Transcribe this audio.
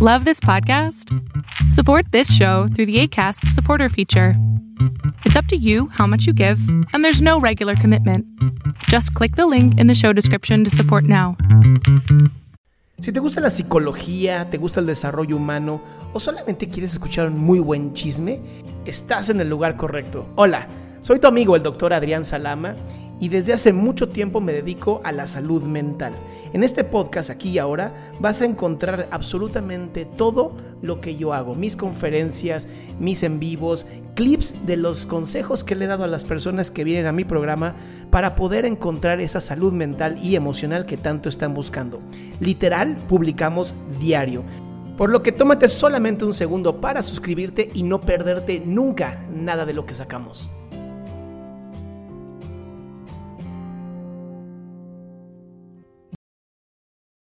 Love this podcast? Support this show through the ACAST supporter feature. It's up to you how much you give, and there's no regular commitment. Just click the link in the show description to support now. Si te gusta la psicología, te gusta el desarrollo humano o solamente quieres escuchar un muy buen chisme, estás en el lugar correcto. Hola, soy tu amigo el doctor Adrián Salama y desde hace mucho tiempo me dedico a la salud mental. En este podcast aquí y ahora vas a encontrar absolutamente todo lo que yo hago, mis conferencias, mis en vivos, clips de los consejos que le he dado a las personas que vienen a mi programa para poder encontrar esa salud mental y emocional que tanto están buscando. Literal, publicamos diario. Por lo que tómate solamente un segundo para suscribirte y no perderte nunca nada de lo que sacamos.